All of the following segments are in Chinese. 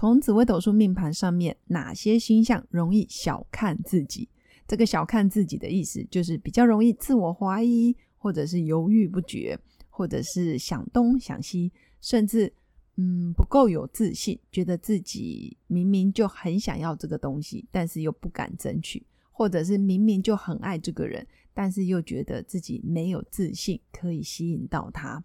从紫微斗数命盘上面，哪些星象容易小看自己？这个小看自己的意思，就是比较容易自我怀疑，或者是犹豫不决，或者是想东想西，甚至嗯不够有自信，觉得自己明明就很想要这个东西，但是又不敢争取，或者是明明就很爱这个人，但是又觉得自己没有自信可以吸引到他，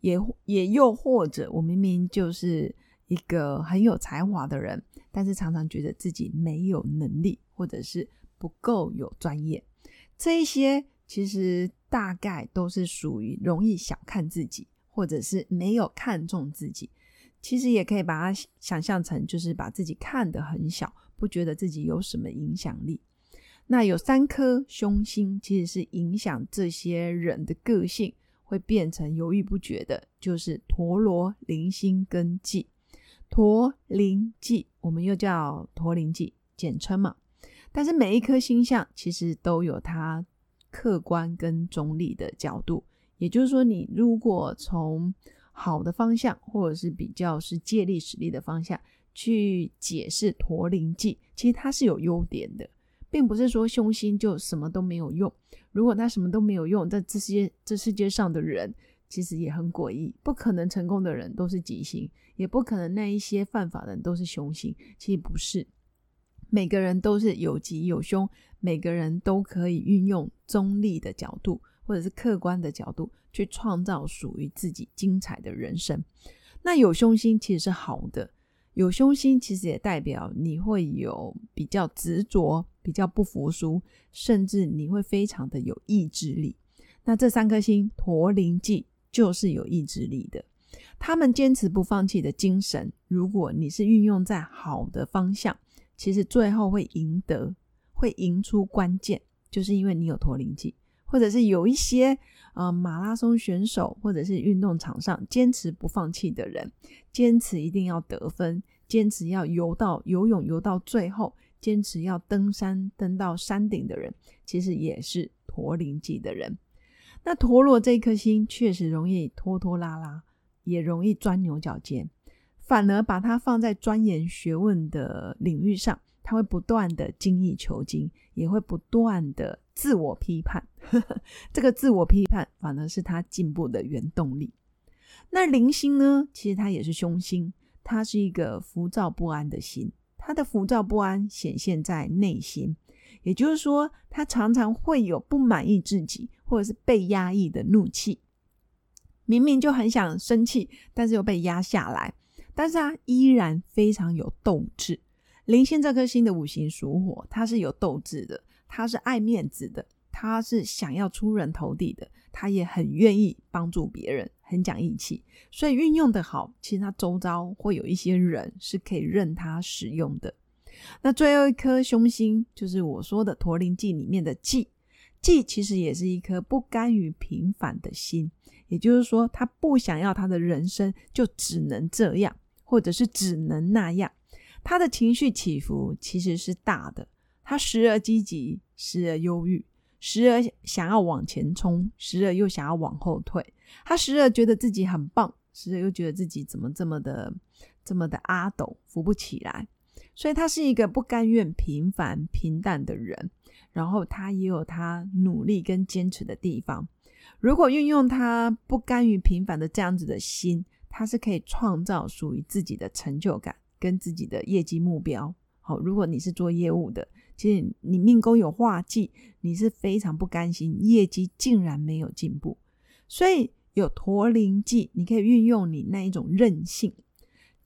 也也又或者我明明就是。一个很有才华的人，但是常常觉得自己没有能力，或者是不够有专业，这一些其实大概都是属于容易小看自己，或者是没有看重自己。其实也可以把它想象成，就是把自己看得很小，不觉得自己有什么影响力。那有三颗凶星，其实是影响这些人的个性会变成犹豫不决的，就是陀螺、铃星跟忌。驼铃记，我们又叫驼铃记，简称嘛。但是每一颗星象其实都有它客观跟中立的角度，也就是说，你如果从好的方向，或者是比较是借力使力的方向去解释驼铃记，其实它是有优点的，并不是说凶星就什么都没有用。如果它什么都没有用，在这些这世界上的人。其实也很诡异，不可能成功的人都是吉星，也不可能那一些犯法的人都是凶星。其实不是，每个人都是有吉有凶，每个人都可以运用中立的角度或者是客观的角度去创造属于自己精彩的人生。那有凶星其实是好的，有凶星其实也代表你会有比较执着、比较不服输，甚至你会非常的有意志力。那这三颗星，驼铃记。就是有意志力的，他们坚持不放弃的精神，如果你是运用在好的方向，其实最后会赢得，会赢出关键，就是因为你有驼铃记，或者是有一些呃马拉松选手，或者是运动场上坚持不放弃的人，坚持一定要得分，坚持要游到游泳游到最后，坚持要登山登到山顶的人，其实也是驼铃记的人。那陀螺这一颗星确实容易拖拖拉拉，也容易钻牛角尖，反而把它放在钻研学问的领域上，他会不断的精益求精，也会不断的自我批判。这个自我批判反而是他进步的原动力。那零星呢？其实它也是凶星，它是一个浮躁不安的心，它的浮躁不安显现在内心。也就是说，他常常会有不满意自己，或者是被压抑的怒气。明明就很想生气，但是又被压下来。但是他依然非常有斗志。灵星这颗星的五行属火，他是有斗志的，他是爱面子的，他是想要出人头地的，他也很愿意帮助别人，很讲义气。所以运用的好，其实他周遭会有一些人是可以任他使用的。那最后一颗凶星就是我说的驼铃记里面的忌，既其实也是一颗不甘于平凡的心，也就是说，他不想要他的人生就只能这样，或者是只能那样。他的情绪起伏其实是大的，他时而积极，时而忧郁，时而想要往前冲，时而又想要往后退。他时而觉得自己很棒，时而又觉得自己怎么这么的这么的阿斗，扶不起来。所以他是一个不甘愿平凡平淡的人，然后他也有他努力跟坚持的地方。如果运用他不甘于平凡的这样子的心，他是可以创造属于自己的成就感跟自己的业绩目标。好，如果你是做业务的，其实你命宫有化忌，你是非常不甘心业绩竟然没有进步，所以有驼铃忌，你可以运用你那一种韧性。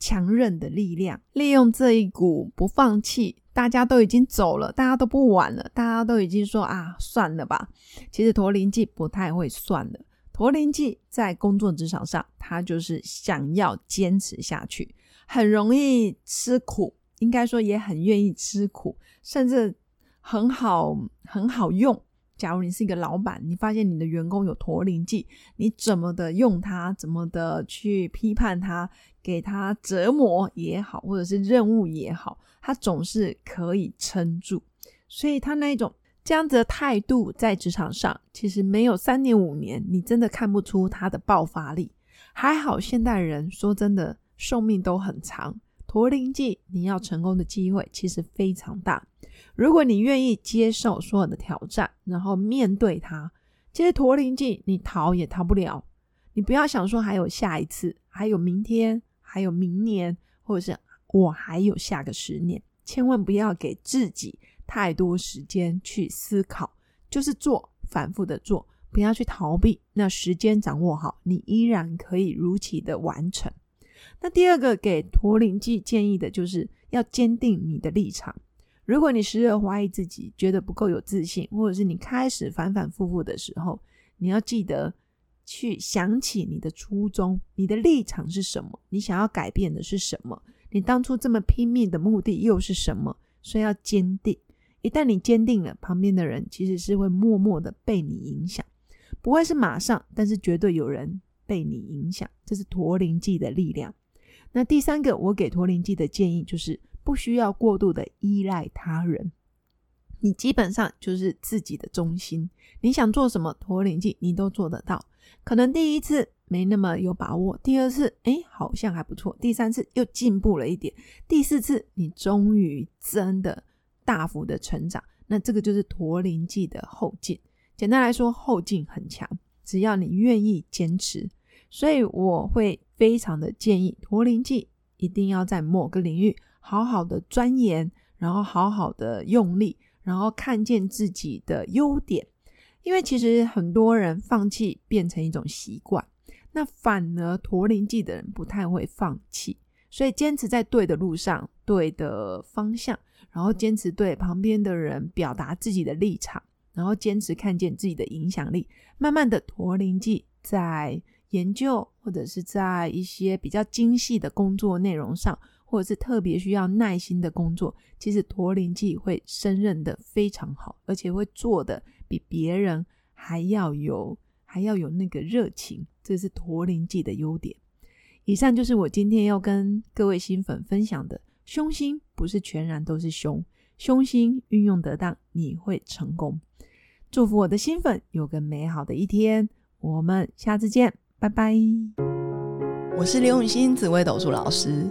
强韧的力量，利用这一股不放弃，大家都已经走了，大家都不玩了，大家都已经说啊，算了吧。其实驼铃记不太会算了，驼铃记在工作职场上，他就是想要坚持下去，很容易吃苦，应该说也很愿意吃苦，甚至很好很好用。假如你是一个老板，你发现你的员工有驼铃记，你怎么的用它，怎么的去批判他，给他折磨也好，或者是任务也好，他总是可以撑住。所以他那一种这样子的态度，在职场上其实没有三年五年，你真的看不出他的爆发力。还好现代人说真的，寿命都很长。驼铃记，你要成功的机会其实非常大。如果你愿意接受所有的挑战，然后面对它，其实驼铃剂你逃也逃不了。你不要想说还有下一次，还有明天，还有明年，或者是我还有下个十年，千万不要给自己太多时间去思考，就是做，反复的做，不要去逃避。那时间掌握好，你依然可以如期的完成。那第二个给驼铃剂建议的就是要坚定你的立场。如果你时而怀疑自己，觉得不够有自信，或者是你开始反反复复的时候，你要记得去想起你的初衷，你的立场是什么？你想要改变的是什么？你当初这么拼命的目的又是什么？所以要坚定。一旦你坚定了，旁边的人其实是会默默的被你影响，不会是马上，但是绝对有人被你影响。这是驼铃剂的力量。那第三个，我给驼铃剂的建议就是不需要过度的依赖他人，你基本上就是自己的中心。你想做什么，驼铃剂你都做得到。可能第一次没那么有把握，第二次哎好像还不错，第三次又进步了一点，第四次你终于真的大幅的成长。那这个就是驼铃剂的后劲。简单来说，后劲很强，只要你愿意坚持。所以我会非常的建议驼铃剂一定要在某个领域好好的钻研，然后好好的用力，然后看见自己的优点。因为其实很多人放弃变成一种习惯，那反而驼铃剂的人不太会放弃，所以坚持在对的路上、对的方向，然后坚持对旁边的人表达自己的立场，然后坚持看见自己的影响力，慢慢的驼铃剂在。研究或者是在一些比较精细的工作内容上，或者是特别需要耐心的工作，其实驼铃剂会胜任的非常好，而且会做的比别人还要有还要有那个热情，这是驼铃剂的优点。以上就是我今天要跟各位新粉分享的，凶心不是全然都是凶，凶心运用得当，你会成功。祝福我的新粉有个美好的一天，我们下次见。拜拜！我是刘永新紫微斗数老师，